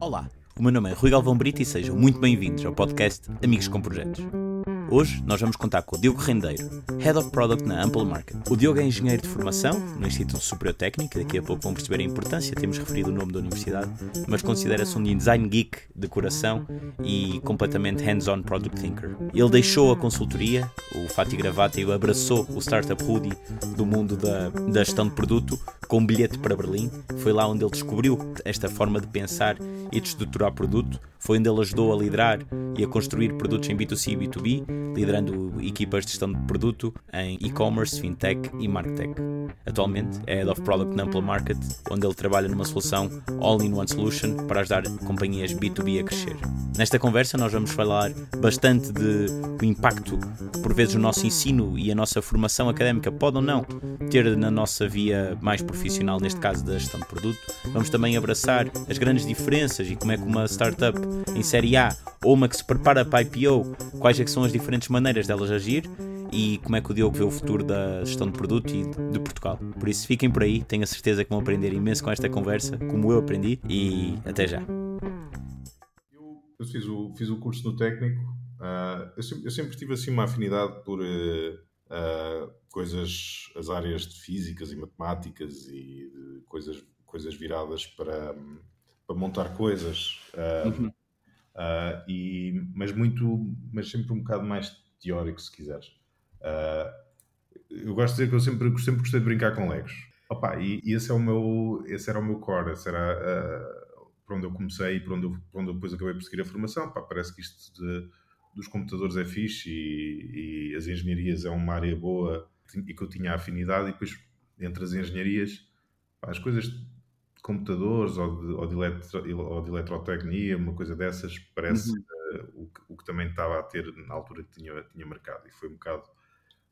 Olá, o meu nome é Rui Galvão Brito e sejam muito bem-vindos ao podcast Amigos com Projetos. Hoje nós vamos contar com o Diogo Rendeiro, Head of Product na Ample Market. O Diogo é engenheiro de formação no Instituto Superior Técnico, daqui a pouco vão perceber a importância, temos referido o nome da universidade, mas considera-se um design geek de coração e completamente hands-on product thinker. Ele deixou a consultoria, o Fati Gravata e abraçou o startup Hoodie do mundo da, da gestão de produto com um bilhete para Berlim. Foi lá onde ele descobriu esta forma de pensar e de estruturar produto. Foi onde ele ajudou a liderar e a construir produtos em B2C e B2B, liderando equipas de gestão de produto em e-commerce, fintech e marketech. Atualmente é Head of Product na Ample Market, onde ele trabalha numa solução all-in-one solution para ajudar companhias B2B a crescer. Nesta conversa nós vamos falar bastante de o impacto que por vezes o nosso ensino e a nossa formação académica pode ou não ter na nossa via mais profissional, neste caso da gestão de produto. Vamos também abraçar as grandes diferenças e como é que uma startup em série A ou uma que se prepara para IPO, quais é que são as diferentes maneiras delas agir e como é que o Diogo vê o futuro da gestão de produto e de Portugal. Por isso fiquem por aí, tenho a certeza que vão aprender imenso com esta conversa, como eu aprendi, e até já. Eu fiz o, fiz o curso no técnico, uh, eu, sempre, eu, sempre, tive assim uma afinidade por uh, uh, coisas, as áreas de físicas e matemáticas e coisas, coisas viradas para, para montar coisas. Uhum. e, mas muito, mas sempre um bocado mais teórico, se quiseres. eu gosto de dizer que eu sempre, sempre gostei de brincar com legos. Opa, e, e esse, é o meu, esse era o meu core, esse era para onde eu comecei e para onde eu, para onde eu depois acabei por seguir a formação. Pá, parece que isto de, dos computadores é fixe e, e, as engenharias é uma área boa e que eu tinha afinidade. E depois, entre as engenharias, pá, as coisas de computadores ou de, ou de, eletro, ou de eletrotecnia, uma coisa dessas, parece uhum. uh, o, que, o, que, também estava a ter na altura que tinha, tinha marcado. E foi um bocado.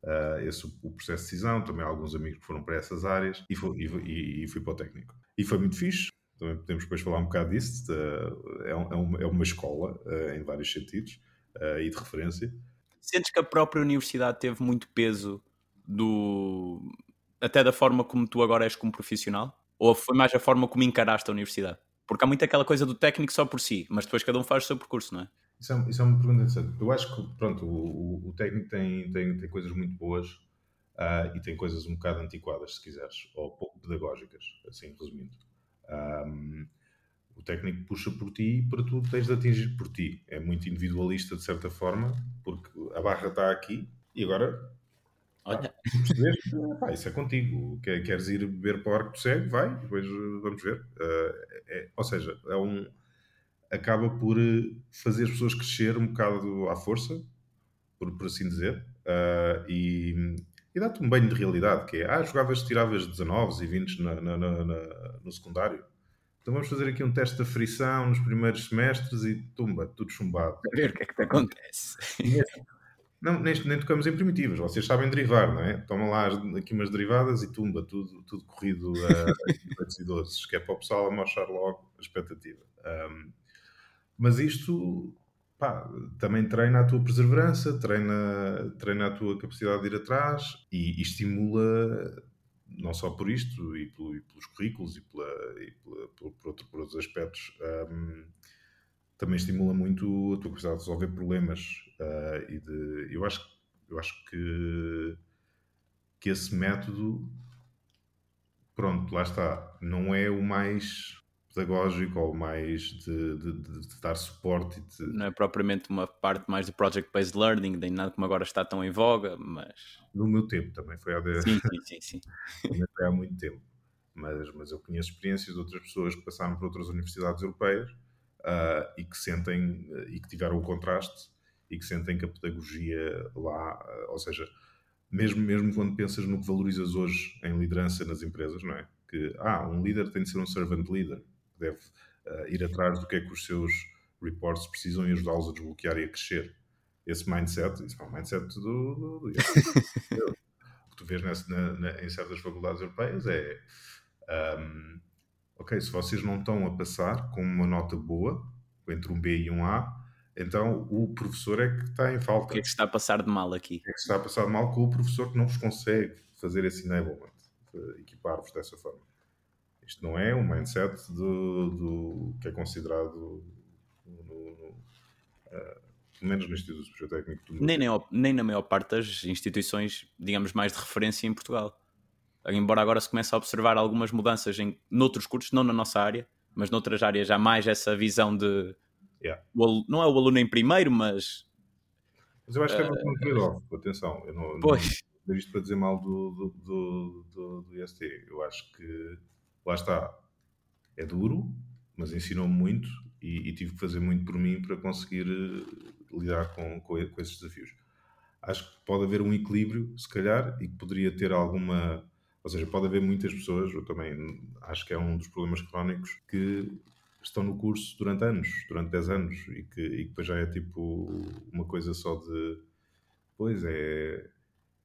Uh, esse o processo de decisão, também alguns amigos que foram para essas áreas e, foi, e, e fui para o técnico. E foi muito fixe, também podemos depois falar um bocado disso. É, é, uma, é uma escola eh, em vários sentidos eh, e de referência. Sentes que a própria universidade teve muito peso do até da forma como tu agora és como profissional? Ou foi mais a forma como encaraste a universidade? Porque há muito aquela coisa do técnico só por si, mas depois cada um faz o seu percurso, não é? Isso é, isso é uma pergunta interessante. Eu acho que pronto, o, o técnico tem, tem, tem coisas muito boas uh, e tem coisas um bocado antiquadas, se quiseres, ou pouco pedagógicas, assim resumindo. O técnico puxa por ti para tu tens de atingir por ti. É muito individualista de certa forma, porque a barra está aqui e agora. Olha. Pá, pá, isso é contigo. Queres ir beber para o arco cego? Vai, depois vamos ver. Uh, é, ou seja, é um, acaba por eh, fazer as pessoas crescer um bocado à força, por, por assim dizer, uh, e, e dá-te um banho de realidade, que é, ah, jogavas, tiravas 19 e 20 na, na, na, no secundário. Então vamos fazer aqui um teste da frição nos primeiros semestres e tumba, tudo chumbado. A ver o que é que te acontece. Não, nem, nem tocamos em primitivas, vocês sabem derivar, não é? Toma lá aqui umas derivadas e tumba, tudo, tudo corrido a 512, que é para o pessoal a logo a expectativa. Um, mas isto pá, também treina a tua perseverança, treina, treina a tua capacidade de ir atrás e, e estimula, não só por isto, e, pelo, e pelos currículos e, pela, e pela, por, por, outro, por, outros aspectos, um, também estimula muito a tua capacidade de resolver problemas. Uh, e de, eu, acho, eu acho que, que esse método, pronto, lá está, não é o mais pedagógico ou mais de, de, de, dar suporte. De... Não é propriamente uma parte mais de project-based learning, nem nada como agora está tão em voga, mas... No meu tempo também foi há, de... sim, sim, sim, sim. foi há muito tempo. Mas, mas eu conheço experiências de outras pessoas que passaram por outras universidades europeias uh, e que sentem, uh, e que tiveram o contraste e que sentem que a pedagogia lá, uh, ou seja, mesmo, mesmo quando pensas no que valorizas hoje em liderança nas empresas, não é? Que, ah, um líder tem de ser um servant leader deve uh, ir atrás do que é que os seus reports precisam e ajudá-los a desbloquear e a crescer. Esse mindset, isso é um mindset do, do, do o que tu vês nessa, na, na, em certas faculdades europeias é um, ok, se vocês não estão a passar com uma nota boa, entre um B e um A, então o professor é que está em falta. O que é que está a passar de mal aqui? O que é que está a passar de mal com o professor que não vos consegue fazer esse enablement, equipar-vos dessa forma. Isto não é um mindset do, do que é considerado, no, no, uh, menos no Instituto Superior Técnico. Nem, nem, nem na maior parte das instituições, digamos, mais de referência em Portugal. Embora agora se comece a observar algumas mudanças em noutros cursos, não na nossa área, mas noutras áreas há mais essa visão de yeah. o, não é o aluno em primeiro, mas mas eu acho que é muito trade-off, atenção. Eu não, pois. não isto para dizer mal do, do, do, do, do IST. Eu acho que lá está, é duro, mas ensinou-me muito e, e, tive que fazer muito por mim para conseguir uh, lidar com, com, com, esses desafios. Acho que pode haver um equilíbrio, se calhar, e que poderia ter alguma. Ou seja, pode haver muitas pessoas, eu também acho que é um dos problemas crónicos, que estão no curso durante anos, durante 10 anos, e que, e que depois já é tipo uma coisa só de. Pois é,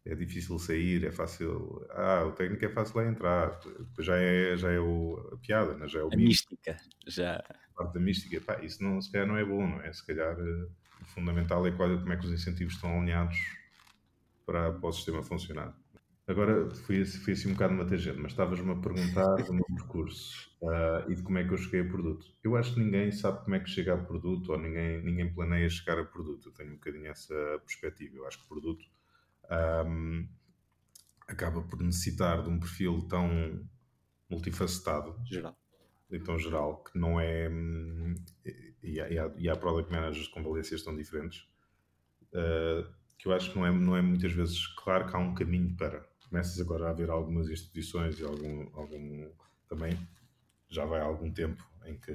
é difícil sair, é fácil. Ah, o técnico é fácil a entrar. Já é, já é o, a piada, né? já é o a mística. Já. A parte da mística. Pá, isso não, se calhar não é bom, não é? Se calhar uh, o fundamental é qual, como é que os incentivos estão alinhados para, para o sistema funcionar. Agora fui, fui assim um bocado uma tangente, mas estavas-me a perguntar do meu percurso uh, e de como é que eu cheguei a produto. Eu acho que ninguém sabe como é que chega a produto ou ninguém, ninguém planeia chegar a produto. Eu tenho um bocadinho essa perspectiva. Eu acho que produto um, acaba por necessitar de um perfil tão multifacetado geral. e tão geral que não é. E há, e há, e há product managers com valências tão diferentes uh, que eu acho que não é, não é muitas vezes claro que há um caminho para. Começas agora a ver algumas instituições e algum, algum também já vai há algum tempo em que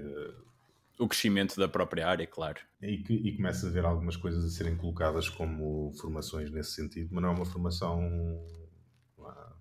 o crescimento da própria área, claro. E, que, e começa a ver algumas coisas a serem colocadas como formações nesse sentido, mas não é uma formação. Há,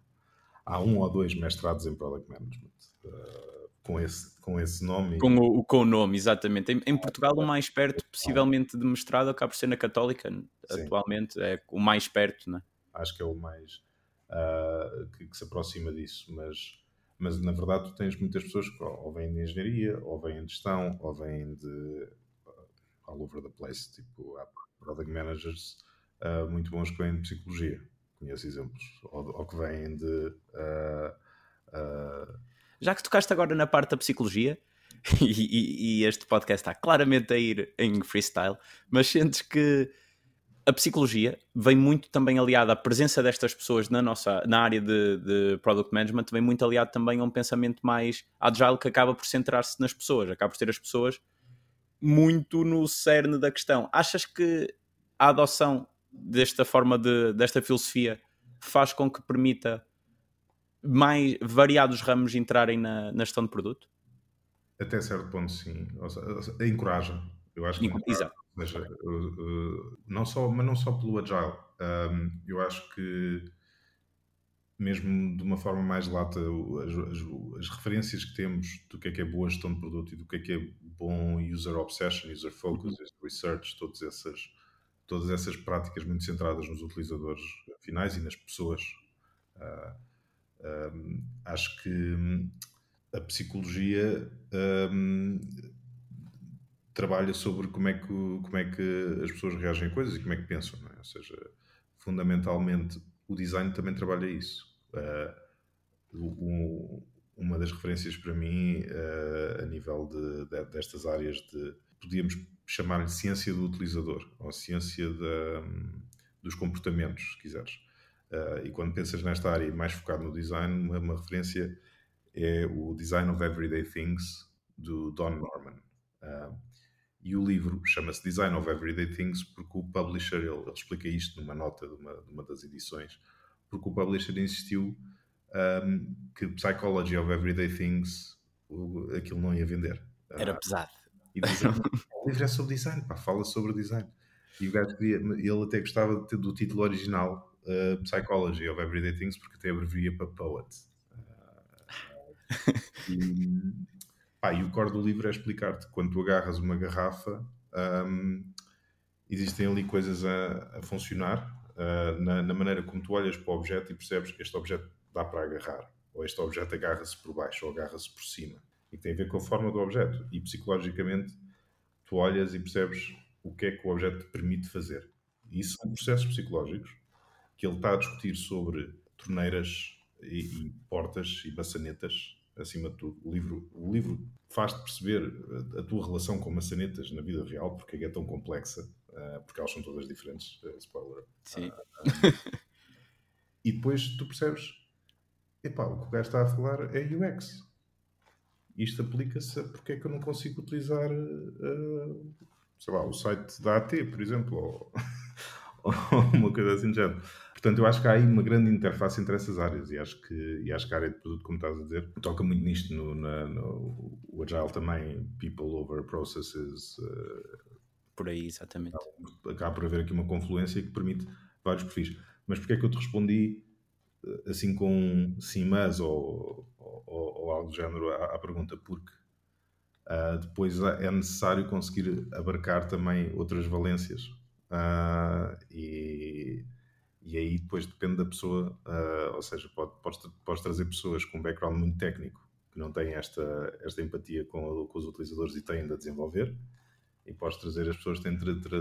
há um ou dois mestrados em Product Management. Uh, com esse, com esse nome. Com o, com o nome, exatamente. Em, em, Portugal, o mais perto, possivelmente, de mestrado acaba por ser na Católica, Sim. atualmente. É o mais perto, né? Acho que é o mais. Uh, que, que, se aproxima disso, mas mas na verdade tu tens muitas pessoas que ou vêm de engenharia, ou vêm de gestão, ou vêm de uh, all over the place, tipo há product managers uh, muito bons que vêm de psicologia, conheço exemplos, ou, ou que vêm de... Uh, Já que tocaste agora na parte da psicologia, e, e, e, este podcast está claramente a ir em freestyle, mas sentes que a psicologia vem muito também aliada à presença destas pessoas na nossa na área de, de product management, vem muito aliado também a um pensamento mais agile que acaba por centrar-se nas pessoas, acaba por ter as pessoas muito no cerne da questão. Achas que a adoção desta forma de, desta filosofia faz com que permita mais variados ramos entrarem na, na gestão de produto? Até certo ponto, sim. Ou seja, encoraja. Eu acho que Exato. Mas, uh, uh, não só, mas não só pelo Agile. Eu acho que, mesmo de uma forma mais lata, as, as, as, referências que temos do que é que é boa gestão de produto e do que é que é bom user obsession, user focus, uhum. research, todas essas, todas essas práticas muito centradas nos utilizadores finais e nas pessoas. Uh, um, acho que a psicologia um, trabalha sobre como é, que, como é que as pessoas reagem a coisas e como é que pensam. É? Ou seja, fundamentalmente, o design também trabalha isso. Uh, uma das referências para mim, uh, a nível de, de, destas áreas, de, podíamos chamar-lhe ciência do utilizador, ou ciência um, dos comportamentos, se quiseres. Uh, e quando pensas nesta área mais focado no design, uma, uma referência é o Design of Everyday Things, do Don Norman. Uh, e o livro chama-se Design of Everyday Things porque o publisher, ele, ele explica isto numa nota de uma, de uma, das edições, porque o publisher insistiu um, que Psychology of Everyday Things o, aquilo não ia vender. Era uh, pesado. E o livro é sobre design, pá, fala sobre design. E o gajo queria, ele até gostava de, do título original uh, Psychology of Everyday Things porque até abrevia para Poet. Uh, e, Pá, e o core do livro é explicar-te quando tu agarras uma garrafa, um, existem ali coisas a, a funcionar uh, na, na, maneira como tu olhas para o objeto e percebes que este objeto dá para agarrar, ou este objeto agarra-se por baixo ou agarra-se por cima. e que tem a ver com a forma do objeto. E psicologicamente, tu olhas e percebes o que é que o objeto te permite fazer. E isso são processos psicológicos que ele está a discutir sobre torneiras e, e portas e maçanetas, acima de tudo. O livro, o livro faz-te perceber a, a, tua relação com maçanetas na vida real, porque é, é tão complexa, uh, porque elas são todas diferentes. Uh, spoiler. Sim. Uh, e depois tu percebes, epá, o que o gajo está a falar é UX. Isto aplica-se a porque é que eu não consigo utilizar, sei lá, o site da AT, por exemplo, ou, ou uma coisa assim de género. Portanto, eu acho que há aí uma grande interface entre essas áreas e acho que, e acho que a área de produto, como estás a dizer, toca muito nisto no, na, no o Agile também, people over processes. Uh, por aí, exatamente. Acaba por haver aqui uma confluência que permite vários perfis. Mas porquê é que eu te respondi eh, assim com sim, mas ou, ou, ou algo do género à, à pergunta? Porque uh, depois é necessário conseguir abarcar também outras valências. Uh, e e aí depois depende da pessoa, uh, ou seja, pode, podes, podes trazer pessoas com um background muito técnico que não têm esta, esta empatia com, com os utilizadores e têm de desenvolver, e podes trazer as pessoas que têm de, tra,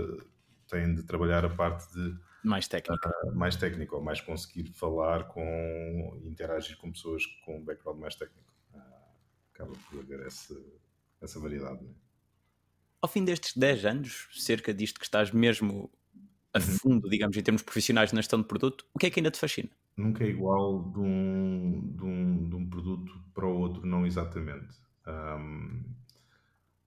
têm de trabalhar a parte de mais técnica, uh, mais técnico, ou mais conseguir falar com interagir com pessoas com um background mais técnico. Uh, acaba por haver essa, essa variedade. Né? Ao fim destes 10 anos, cerca disto que estás mesmo a uhum. fundo, digamos, em termos profissionais na gestão de produto, o que é que ainda te fascina? Nunca é igual de um, de um, de um produto para o outro, não exatamente. Um,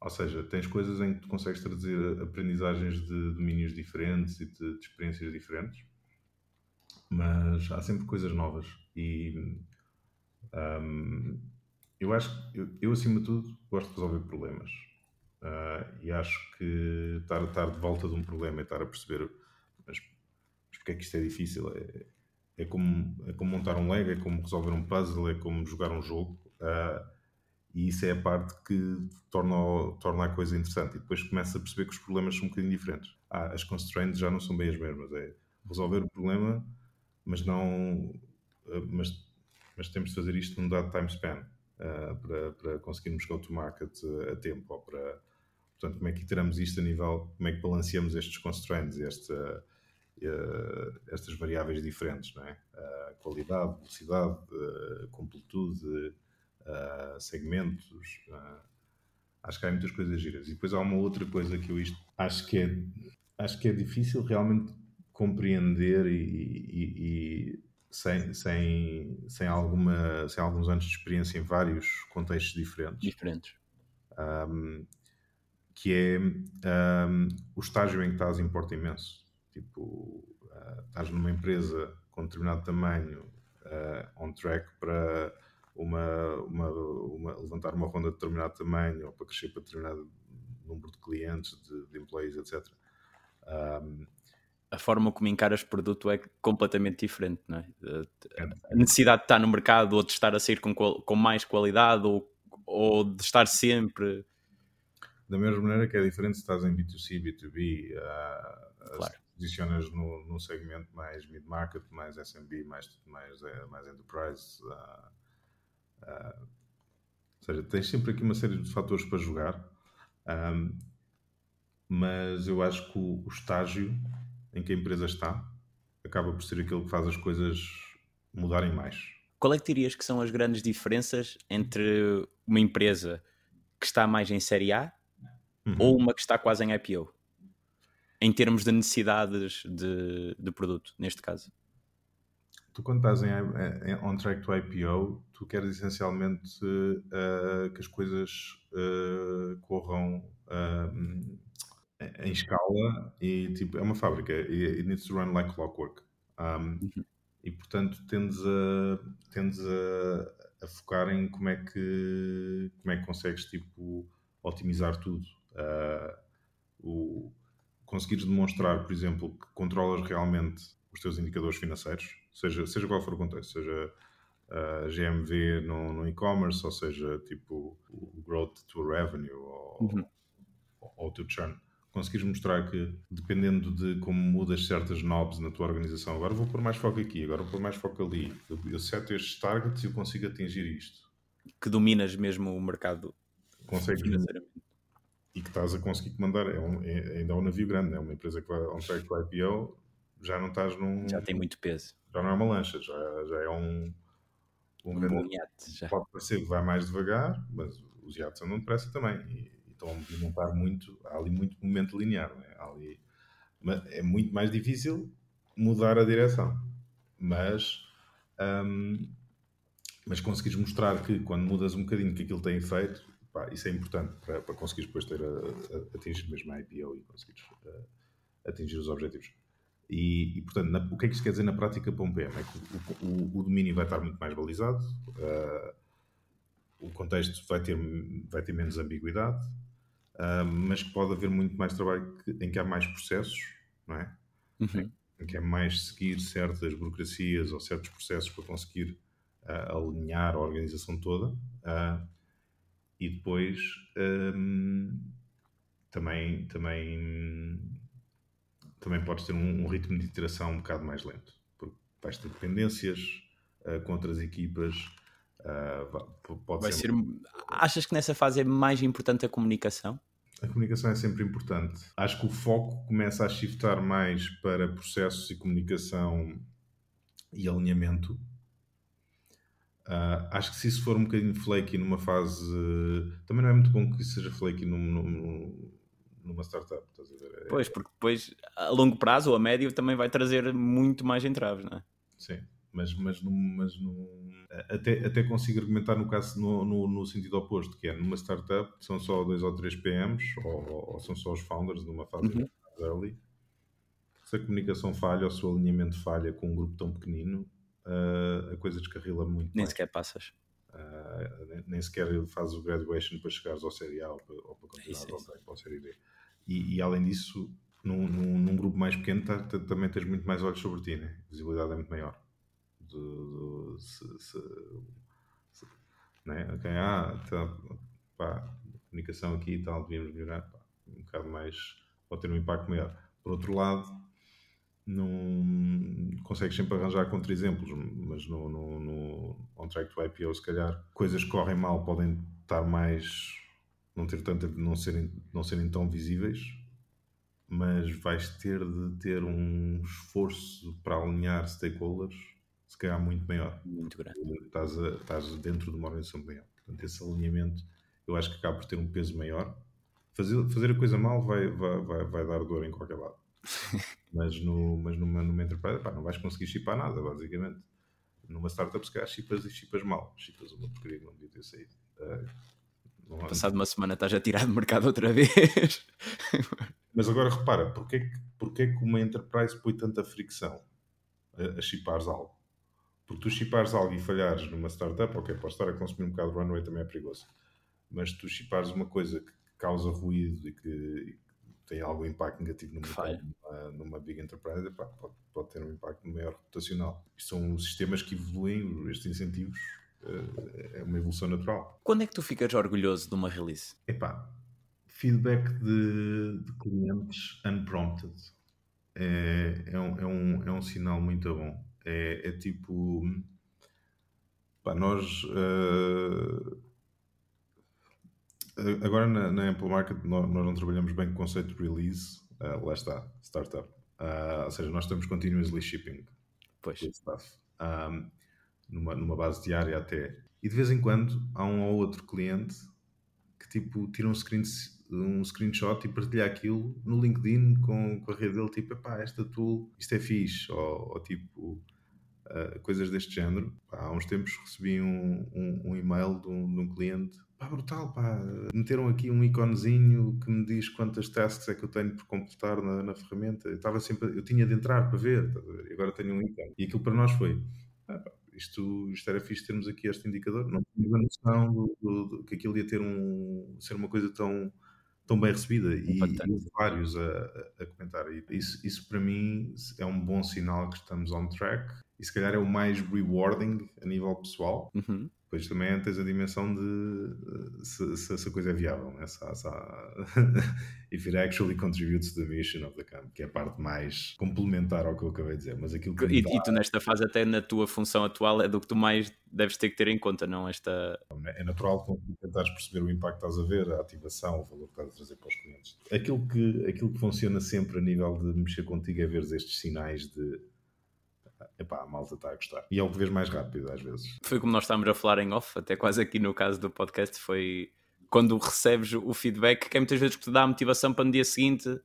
ou seja, tens coisas em que tu consegues trazer aprendizagens de domínios diferentes e de, de experiências diferentes, mas há sempre coisas novas. E um, eu acho que, eu, eu, acima de tudo, gosto de resolver problemas. Uh, e acho que estar, estar de volta de um problema e estar a perceber mas, mas porque é que isto é difícil? É, é, como, é como montar um Lego, é como resolver um puzzle, é como jogar um jogo. Uh, e isso é a parte que torna, torna a coisa interessante. E depois começa a perceber que os problemas são um bocadinho diferentes. Ah, as constraints já não são bem as mesmas. É resolver o problema, mas não. Uh, mas, mas temos de fazer isto num dado time span uh, para, para conseguirmos go to market a tempo. Ou para, portanto, como é que iteramos isto a nível. Como é que balanceamos estes constraints, esta estas variáveis diferentes, não é? Uh, qualidade, velocidade, uh, completude, segmentos. acho que há muitas coisas giras. E depois há uma outra coisa que eu isto acho que é, acho que é difícil realmente compreender e, e, e sem, sem, sem, alguma, sem alguns anos de experiência em vários contextos diferentes. Diferentes. Um, que é um, o estágio em que estás importa imenso. Tipo, uh, estás numa empresa com determinado tamanho uh, on track para uma, uma, uma, levantar uma ronda de determinado tamanho ou para crescer para determinado número de clientes, de, de employees, etc. Um, a forma como encaras produto é completamente diferente, não é? A necessidade de estar no mercado ou de estar a sair com, com mais qualidade ou, ou de estar sempre. Da mesma maneira que é diferente se estás em B2C, B2B, uh, claro posicionas no, num segmento mais mid-market, mais SMB, mais, mais, eh, mais enterprise. Uh, uh, ou seja, tens sempre aqui uma série de fatores para jogar, um, mas eu acho que o, o, estágio em que a empresa está acaba por ser aquele que faz as coisas mudarem mais. Qual é que dirias que são as grandes diferenças entre uma empresa que está mais em série A uhum. ou uma que está quase em IPO? Em termos de necessidades de, de produto, neste caso? Tu, quando estás em, em on track to IPO, tu queres essencialmente uh, que as coisas uh, corram uh, em escala e tipo, é uma fábrica, it needs to run like clockwork. Um, uhum. E portanto tendes a, tendes a, a, focar em como é que como é que consegues tipo otimizar tudo. o, conseguires demonstrar, por exemplo, que controlas realmente os teus indicadores financeiros, seja, seja qual for o contexto, seja uh, GMV no, no e-commerce, ou seja, tipo o growth to revenue ou, uhum. ou, to churn, conseguires mostrar que, dependendo de como mudas certas knobs na tua organização, agora vou pôr mais foco aqui, agora vou pôr mais foco ali, eu, eu seto estes targets e eu consigo atingir isto. que dominas mesmo o mercado consegue financeiramente. E que estás a conseguir comandar. É, um, é ainda é um navio grande, é uma empresa que vai on track to IPO, já não estás num. Já tem muito peso. Já não é uma lancha, já, já é um. Um, um grande. Iate, já. Pode parecer que vai mais devagar, mas os iates andam depressa também. E, e estão a movimentar muito. Há ali muito movimento linear. Né? Há ali, é muito mais difícil mudar a direção. Mas. Um, mas conseguires mostrar que quando mudas um bocadinho que aquilo tem efeito, pá, isso é importante para, para conseguires depois ter a, a, atingir mesmo a IPO e conseguires a, atingir os objetivos. E, e portanto, na, o que é que isto quer dizer na prática para um PM? É que o, o, o domínio vai estar muito mais balizado, uh, o contexto vai ter, vai ter menos ambiguidade, uh, mas que pode haver muito mais trabalho que, em que há mais processos, não é? Uhum. Em, que é mais seguir certas burocracias ou certos processos para conseguir uh, alinhar a organização toda. E depois um, também, também também podes ter um, um, ritmo de iteração um bocado mais lento, porque vais ter dependências uh, com outras equipas. Uh, pode Vai ser... ser... Achas que nessa fase é mais importante a comunicação? A comunicação é sempre importante. Acho que o foco começa a shiftar mais para processos e comunicação e alinhamento. Uh, acho que se isso for um bocadinho flaky numa fase. Também não é muito bom que isso seja flaky num, num, numa startup, estás a ver? É... Pois, porque depois a longo prazo ou a médio também vai trazer muito mais entraves, não é? Sim, mas, mas, no, mas no, até, até consigo argumentar no caso no, no, no, sentido oposto, que é numa startup são só dois ou três PMs ou, ou são só os founders numa fase uhum. early. Se a comunicação falha ou se o alinhamento falha com um grupo tão pequenino, uh, a coisa descarrila muito. Nem sequer passas. Uh, nem, sequer fazes o graduation para chegares ao Série A ou para, ou para continuar é isso, é para o Série B. E, e, além disso, num, num, num, grupo mais pequeno tá, tá, também tens muito mais olhos sobre ti, né? a visibilidade é muito maior. De, de, se, se, se, né? okay, ah, tá, pá, comunicação aqui e tal, devíamos melhorar, pá, um bocado mais, pode ter um impacto maior. Por outro lado, não consegues sempre arranjar contra-exemplos, mas no, no, no on track to IPO, se calhar, coisas que correm mal podem estar mais não ter tanta, não serem, não serem tão visíveis, mas vais ter de ter um esforço para alinhar stakeholders, se calhar muito maior. Muito grande. Estás, a, estás dentro de uma organização maior. Portanto, esse alinhamento eu acho que acaba por ter um peso maior. Fazer, fazer a coisa mal vai, vai, vai, vai dar dor em qualquer lado. Mas, no, mas numa, numa enterprise pá, não vais conseguir chipar nada, basicamente. Numa startup, se calhar chipas e chipas mal. Chipas uma porcaria que não devia ter saído. Uh, não Passado uma semana estás a tirar de mercado outra vez. Mas agora repara, porquê que, porquê que uma enterprise põe tanta fricção a, a chipares algo? Porque tu chipares algo e falhares numa startup, ok, pode estar a consumir um bocado de runway também é perigoso. Mas tu chipares uma coisa que causa ruído e que tem algum impacto negativo no mercado, numa, numa big enterprise, pá, pode, pode, ter um impacto maior reputacional. Isto são sistemas que evoluem, estes incentivos é uma evolução natural. Quando é que tu ficas orgulhoso de uma release? Epá, feedback de, de clientes unprompted é, é, um, é, um, é um sinal muito bom. É, é tipo. Pá, nós. Uh, agora na, na, Apple Market nós, nós, não trabalhamos bem com o conceito de release. Uh, lá está, startup. Uh, ou seja, nós estamos continuously shipping. Pois. Stuff. Um, numa, numa base diária até. E de vez em quando há um ou outro cliente que tipo tira um, screen, um screenshot e partilha aquilo no LinkedIn com, com a rede dele, tipo, pá, esta tool, isto é fixe, ou, ou tipo, uh, coisas deste género. Há uns tempos recebi um, um, um e-mail de um, de um, cliente, pá, brutal, pá, meteram aqui um iconezinho que me diz quantas tasks é que eu tenho por completar na, na ferramenta. Eu estava sempre, eu tinha de entrar para ver, tá e agora tenho um ícone. E aquilo para nós foi, ah, pá, isto, isto era fixe termos aqui este indicador. Não tinha a noção do, do, do, que aquilo ia ter um, ser uma coisa tão, tão bem recebida e, e vários a, a, comentar. E isso, isso para mim é um bom sinal que estamos on track e se calhar é o mais rewarding a nível pessoal. Uhum. Depois também tens a dimensão de se, se essa coisa é viável, né? se, se, if it actually contributes to the mission of the camp, que é a parte mais complementar ao que eu acabei de dizer. Mas aquilo que e, dá... e tu, nesta fase, até na tua função atual, é do que tu mais deves ter que ter em conta, não esta. É natural tentares perceber o impacto que estás a ver, a ativação, o valor que estás a trazer para os clientes. Aquilo que, aquilo que funciona sempre a nível de mexer contigo é ver estes sinais de epá, a malta está a gostar. E é o que vês mais rápido, às vezes. Foi como nós estávamos a falar em off, até quase aqui no caso do podcast, foi quando recebes o feedback, que é muitas vezes que te dá a motivação para no dia seguinte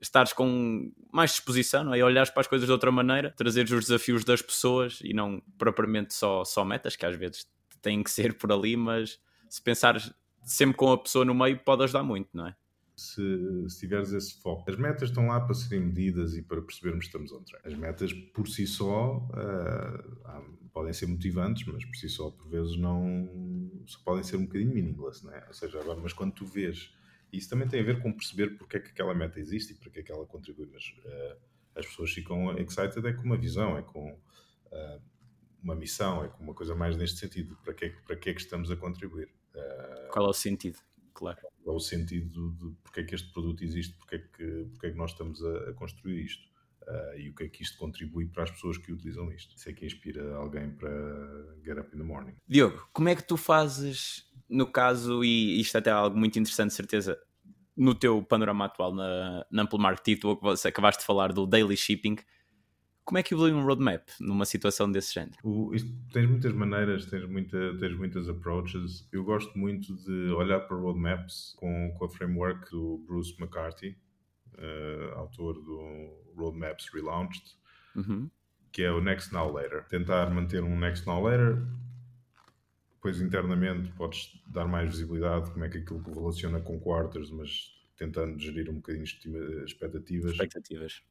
estares com mais disposição, não é? E olhares para as coisas de outra maneira, trazeres os desafios das pessoas e não propriamente só, só metas, que às vezes têm que ser por ali, mas se pensares sempre com a pessoa no meio, pode ajudar muito, não é? Se, se tiveres esse foco. As metas estão lá para serem medidas e para percebermos que estamos on track. As metas por si só uh, podem ser motivantes, mas por si só por vezes não só podem ser um bocadinho meaningless, né? Ou seja, agora, mas quando tu vês, isso também tem a ver com perceber porque é que aquela meta existe e para que é que ela contribui, mas uh, as pessoas ficam excited é com uma visão, é com uh, uma missão, é com uma coisa mais neste sentido, para que, é para que é que estamos a contribuir. Qual é o sentido? Claro o sentido de porque é que este produto existe, porque é que, porque é que nós estamos a, a construir isto. Uh, e o que é que isto contribui para as pessoas que utilizam isto. Isso é que inspira alguém para get up in the morning. Diogo, como é que tu fazes, no caso, e isto até é algo muito interessante, certeza, no teu panorama atual na, na Ample Market, tu acabaste de falar do daily shipping, como é que evolui um roadmap numa situação desse género? O, isto, tens muitas maneiras, tens, muita, tens muitas approaches. Eu gosto muito de olhar para roadmaps com, com a framework do Bruce McCarthy, uh, autor do Roadmaps Relaunched, uhum. que é o Next Now Later. Tentar manter um Next Now Later, depois internamente podes dar mais visibilidade como é que aquilo relaciona com quarters, mas tentando gerir um bocadinho expectativas. Expectativas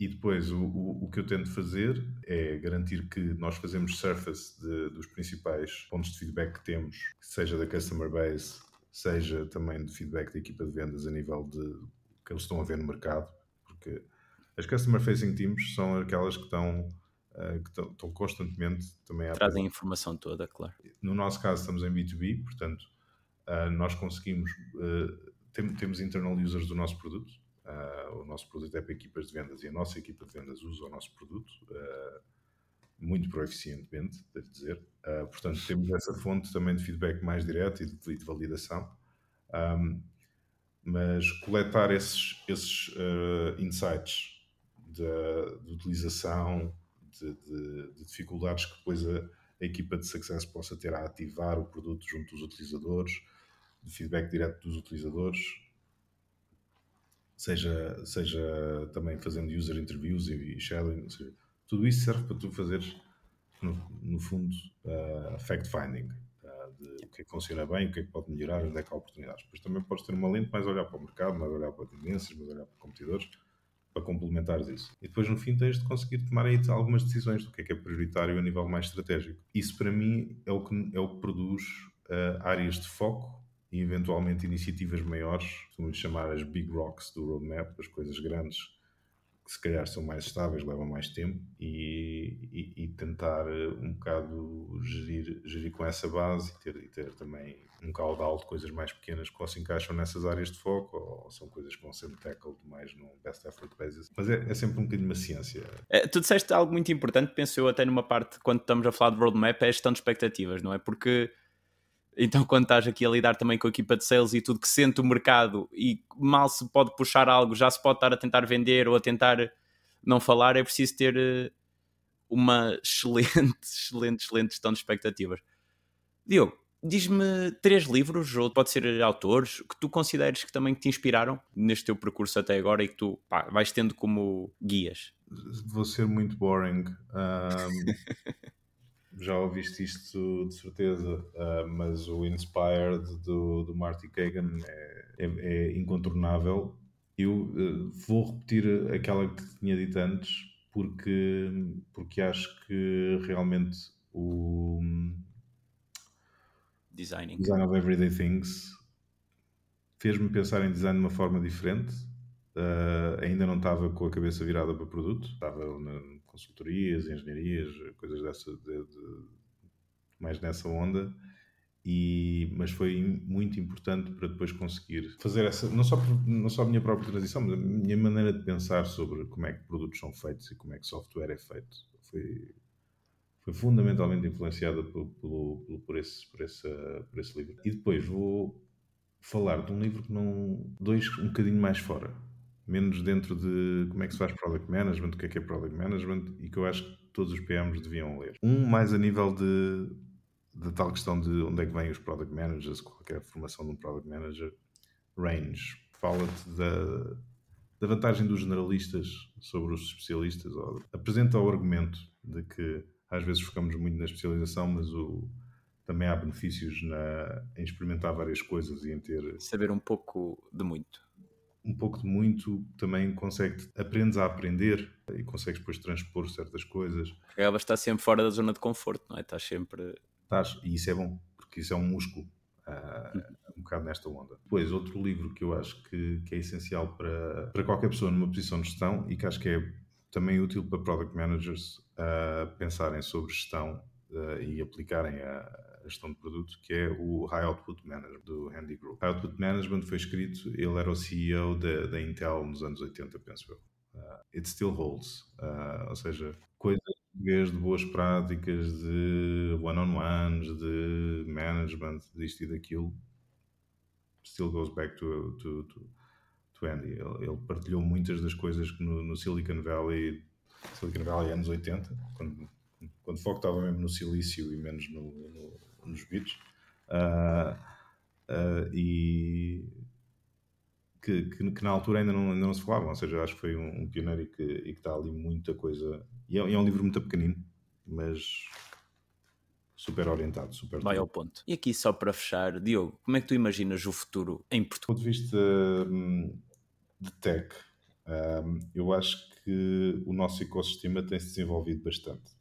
e depois o, o, o, que eu tento fazer é garantir que nós fazemos surface de, dos principais pontos de feedback que temos, seja da customer base, seja também de feedback da equipa de vendas a nível de que eles estão a ver no mercado, porque as customer facing teams são aquelas que estão, uh, que estão, estão constantemente também trazem a informação toda, claro. No nosso caso estamos em B2B, portanto uh, nós conseguimos tem, temos internal users do nosso produto Uh, o nosso produto é para equipas de vendas e a nossa equipa de vendas usa o nosso produto uh, muito proeficientemente, devo dizer. Uh, portanto, temos essa fonte também de feedback mais direto e de, de validação. Um, mas coletar esses, esses insights de, de utilização, de, de, de, dificuldades que depois a, a, equipa de success possa ter a ativar o produto junto dos utilizadores, de feedback direto dos utilizadores, seja, seja também fazendo user interviews e, shadowing, seja, tudo isso serve para tu fazeres, no, no fundo, uh, fact-finding. Uh, de o que é que funciona bem, o que é que pode melhorar, onde é que há oportunidades. Depois também podes ter uma lente mais olhar para o mercado, mais olhar para tendências, mais olhar para competidores, para complementares isso. E depois, no fim, tens de conseguir tomar aí algumas decisões do que é que é prioritário a nível mais estratégico. Isso, para mim, é o que, é o que produz uh, áreas de foco e eventualmente iniciativas maiores, vamos chamar as big rocks do roadmap, as coisas grandes que se calhar são mais estáveis, levam mais tempo e, e, e tentar eh, um bocado gerir, gerir com essa base e ter, e ter também um caudal de coisas mais pequenas que se encaixam nessas áreas de foco ou são coisas que vão ser tackled mais no best effort basis. Mas é, é sempre um bocadinho uma ciência. É, tu disseste algo muito importante, penso eu até numa parte, quando estamos a falar de roadmap, é a gestão de expectativas, não é? Porque então, quando estás aqui a lidar também com a equipa de sales e tudo que sente o mercado e mal se pode puxar algo, já se pode estar a tentar vender ou a tentar não falar, é preciso ter eh, uma excelente, excelente, excelente gestão de expectativas. Diogo, diz-me três livros, ou pode ser autores, que tu consideres que também te inspiraram neste teu percurso até agora e que tu pá, vais tendo como guias. Vou ser muito boring. Um... já ouviste isto de certeza, uh, mas o Inspired do, do Marty Kagan é, é, é incontornável. Eu uh, vou repetir aquela que tinha dito antes, porque, porque acho que realmente o Designing. Design of Everyday Things fez-me pensar em design de uma forma diferente. Uh, ainda não estava com a cabeça virada para produto, estava na, consultorias, engenharias, coisas dessa, de, de mais nessa onda. E, mas foi muito importante para depois conseguir fazer essa, não só, não só a minha própria transição, mas a minha maneira de pensar sobre como é que produtos são feitos e como é que software é feito. Foi, foi fundamentalmente influenciada por, por, por, esse, por, esse, por esse livro. E depois vou falar de um livro que não. dois um bocadinho mais fora. Menos dentro de como é que se faz product management, o que é que é product management, e que eu acho que todos os PMs deviam ler. Um mais a nível de da tal questão de onde é que vêm os product managers, qualquer formação de um product manager, range. Fala-te da, da vantagem dos generalistas sobre os especialistas. Ou, apresenta o argumento de que às vezes focamos muito na especialização, mas o, também há benefícios na, em experimentar várias coisas e em ter. Saber um pouco de muito. Um pouco de muito também consegue aprendes a aprender e consegues depois transpor certas coisas. Acabas estar sempre fora da zona de conforto, não é? Estás sempre Estás, e isso é bom, porque isso é um músculo, uh, um bocado nesta onda. Depois, outro livro que eu acho que, que é essencial para, para qualquer pessoa numa posição de gestão e que acho que é também útil para product managers uh, pensarem sobre gestão uh, e aplicarem a, a, gestão de produto, que é o High Output Management do Handy Group. High Output Management foi escrito, ele era o CEO da, da Intel nos anos 80, penso eu. Uh, it still holds, ou seja, coisas de boas práticas, de one-on-ones, de management, disto e daquilo, still goes back to, to, to, to Andy. Ele, ele, partilhou muitas das coisas que no, no, Silicon Valley, Silicon Valley anos 80, quando, quando o foco estava mesmo no silício e menos no, no, nos bits. Uh, uh, e que, que, que, na altura ainda não, ainda não se falavam, ou seja, acho que foi um, um pioneiro e que, e que está ali muita coisa. E é, é, um livro muito pequenino, mas super orientado, super. Vai ao ponto. E aqui, só para fechar, Diogo, como é que tu imaginas o futuro em Portugal? Do ponto de vista hum, de tech, um, eu acho que o nosso ecossistema tem se desenvolvido bastante.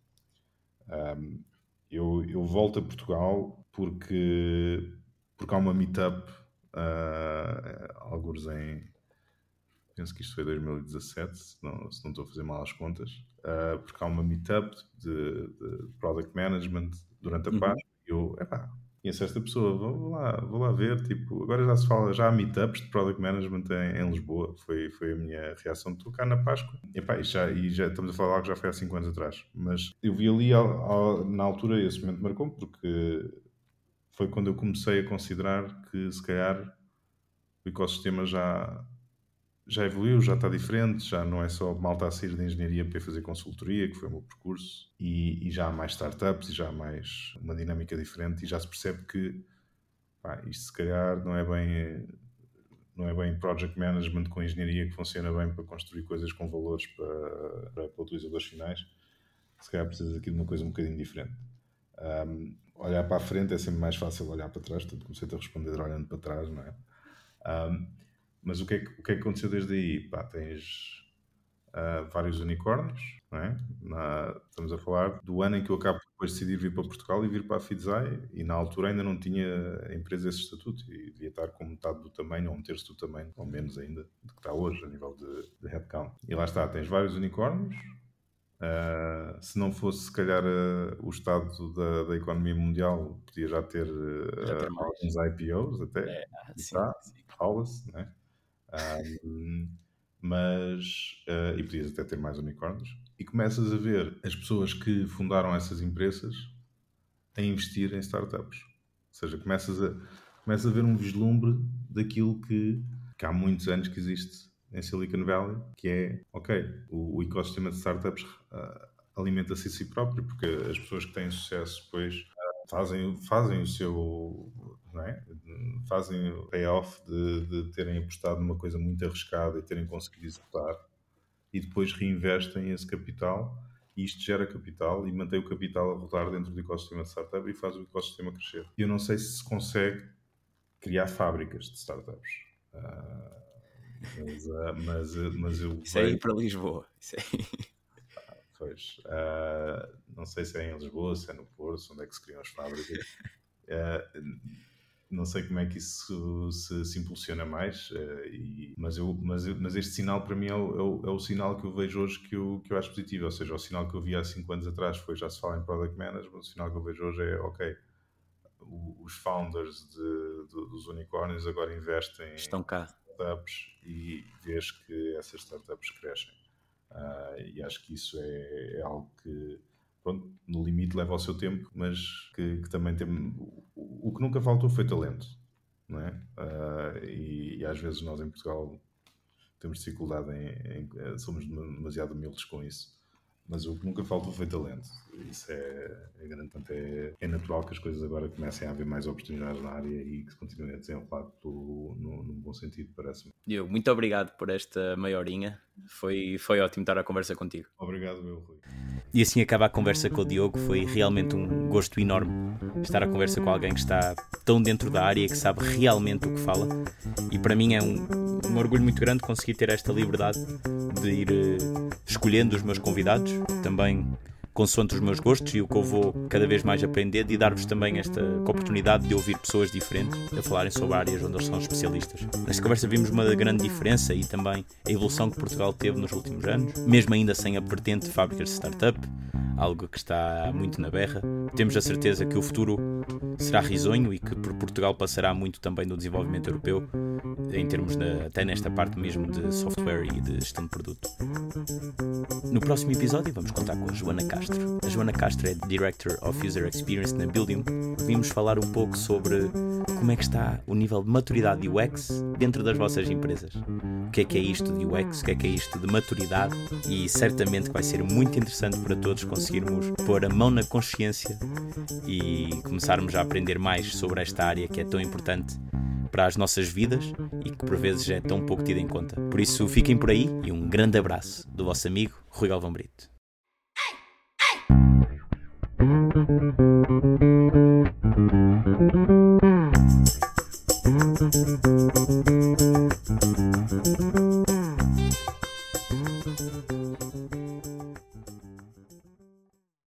Eu, eu volto a Portugal porque, porque há uma meetup uh, alguns em penso que isto foi 2017, se não, se não estou a fazer mal as contas, uh, porque há uma meetup de, de, product management durante a uhum. Páscoa e eu, epá, conheço esta pessoa, vou lá, vou lá ver, tipo, agora já se fala, já há meetups de product management em, em Lisboa, foi, foi a minha reação de tocar na Páscoa, epá, e já, e já estamos a falar que já foi há 5 anos atrás, mas eu vi ali, ao, ao, na altura, esse momento marcou porque foi quando eu comecei a considerar que se calhar o ecossistema já, já evoluiu, já está diferente, já não é só malta a sair de engenharia para fazer consultoria, que foi o meu percurso, e, e, já há mais startups e já há mais uma dinâmica diferente e já se percebe que pá, isto se calhar não é bem não é bem project management com engenharia que funciona bem para construir coisas com valores para, para, para utilizadores finais, se calhar precisa aqui de uma coisa um bocadinho diferente. Um, olhar para a frente é sempre mais fácil olhar para trás, portanto comecei a responder olhando para trás, não é? Um, mas o que, é que, o que é que aconteceu desde aí? Pá, tens uh, vários unicórnios, não é? Na, estamos a falar do ano em que eu acabo depois de decidir vir para Portugal e vir para a Fidzai, e na altura ainda não tinha a empresa esse estatuto, e devia estar com metade do tamanho, ou um terço do tamanho, ou menos ainda, do que está hoje, a nível de, de headcount. E lá está, tens vários unicórnios, Uh, se não fosse, se calhar, uh, o estado da, da, economia mundial, podia já ter, uh, já ter alguns IPOs até. É, sim, tá, se né? Mas. e podias até ter mais unicórnios. E começas a ver as pessoas que fundaram essas empresas a investir em startups. Ou seja, começas a, começas a ver um vislumbre daquilo que, que há muitos anos que existe em Silicon Valley, que é, ok, o, o ecossistema de startups uh, alimenta-se a si próprio, porque as pessoas que têm sucesso depois uh, fazem, fazem o seu, é? fazem o payoff de, de terem apostado numa coisa muito arriscada e terem conseguido executar e depois reinvestem esse capital e isto gera capital e mantém o capital a rodar dentro do ecossistema de startup e faz o ecossistema crescer. Eu não sei se se consegue criar fábricas de startups. Uh, mas, uh, mas, uh, mas eu. Isso é ir para Lisboa. Isso aí. Ah, pois. Uh, não sei se é em Lisboa, se é no Porto, onde é que se criam as fábricas. Não sei como é que isso se, se impulsiona mais, uh, e, mas, eu, mas, mas este sinal para mim é o, é, o, é o, sinal que eu vejo hoje que eu, que eu acho positivo. Ou seja, o sinal que eu vi há 5 anos atrás foi já se fala em Product Management, o sinal que eu vejo hoje é ok. Os founders de, de, dos unicórnios agora investem Estão cá. em startups e vês que essas startups crescem. Uh, e acho que isso é, é algo que pronto, no limite leva ao seu tempo, mas que, que também tem. O, que nunca faltou foi talento, não é? Uh, e, e, às vezes nós em Portugal temos dificuldade em, em, somos demasiado humildes com isso. Mas o que nunca faltou foi talento. Isso é, é grande. Portanto, é, é natural que as coisas agora comecem a haver mais oportunidades na área e que se continuem a desenrolar no, no bom sentido, parece-me. Diogo, muito obrigado por esta meia horinha. Foi, foi ótimo estar a conversa contigo. Obrigado, meu Rui. E assim acaba a conversa com o Diogo. Foi realmente um gosto enorme estar a conversa com alguém que está tão dentro da área e que sabe realmente o que fala. E para mim é um, um orgulho muito grande conseguir ter esta liberdade de ir uh, escolhendo os meus convidados, também consoante os meus gostos e o que eu vou cada vez mais aprender e dar-vos também esta oportunidade de ouvir pessoas diferentes a falarem sobre áreas onde eles são especialistas. Nesta conversa vimos uma grande diferença e também a evolução que Portugal teve nos últimos anos, mesmo ainda sem a vertente de fábricas de startup, algo que está muito na berra. Temos a certeza que o futuro será risonho e que por Portugal passará muito também do desenvolvimento europeu, em termos de, até nesta parte mesmo de software e de gestão de produto. No próximo episódio vamos contar com a Joana Castro. A Joana Castro é Director of User Experience na Buildium. Vimos falar um pouco sobre como é que está o nível de maturidade de UX dentro das vossas empresas. O que é que é isto de UX, o que é que é isto de maturidade e certamente vai ser muito interessante para todos conseguirmos pôr a mão na consciência e começarmos a aprender mais sobre esta área que é tão importante para as nossas vidas e que por vezes é tão pouco tida em conta. Por isso, fiquem por aí e um grande abraço do vosso amigo Rui Galvão Brito. Thank you.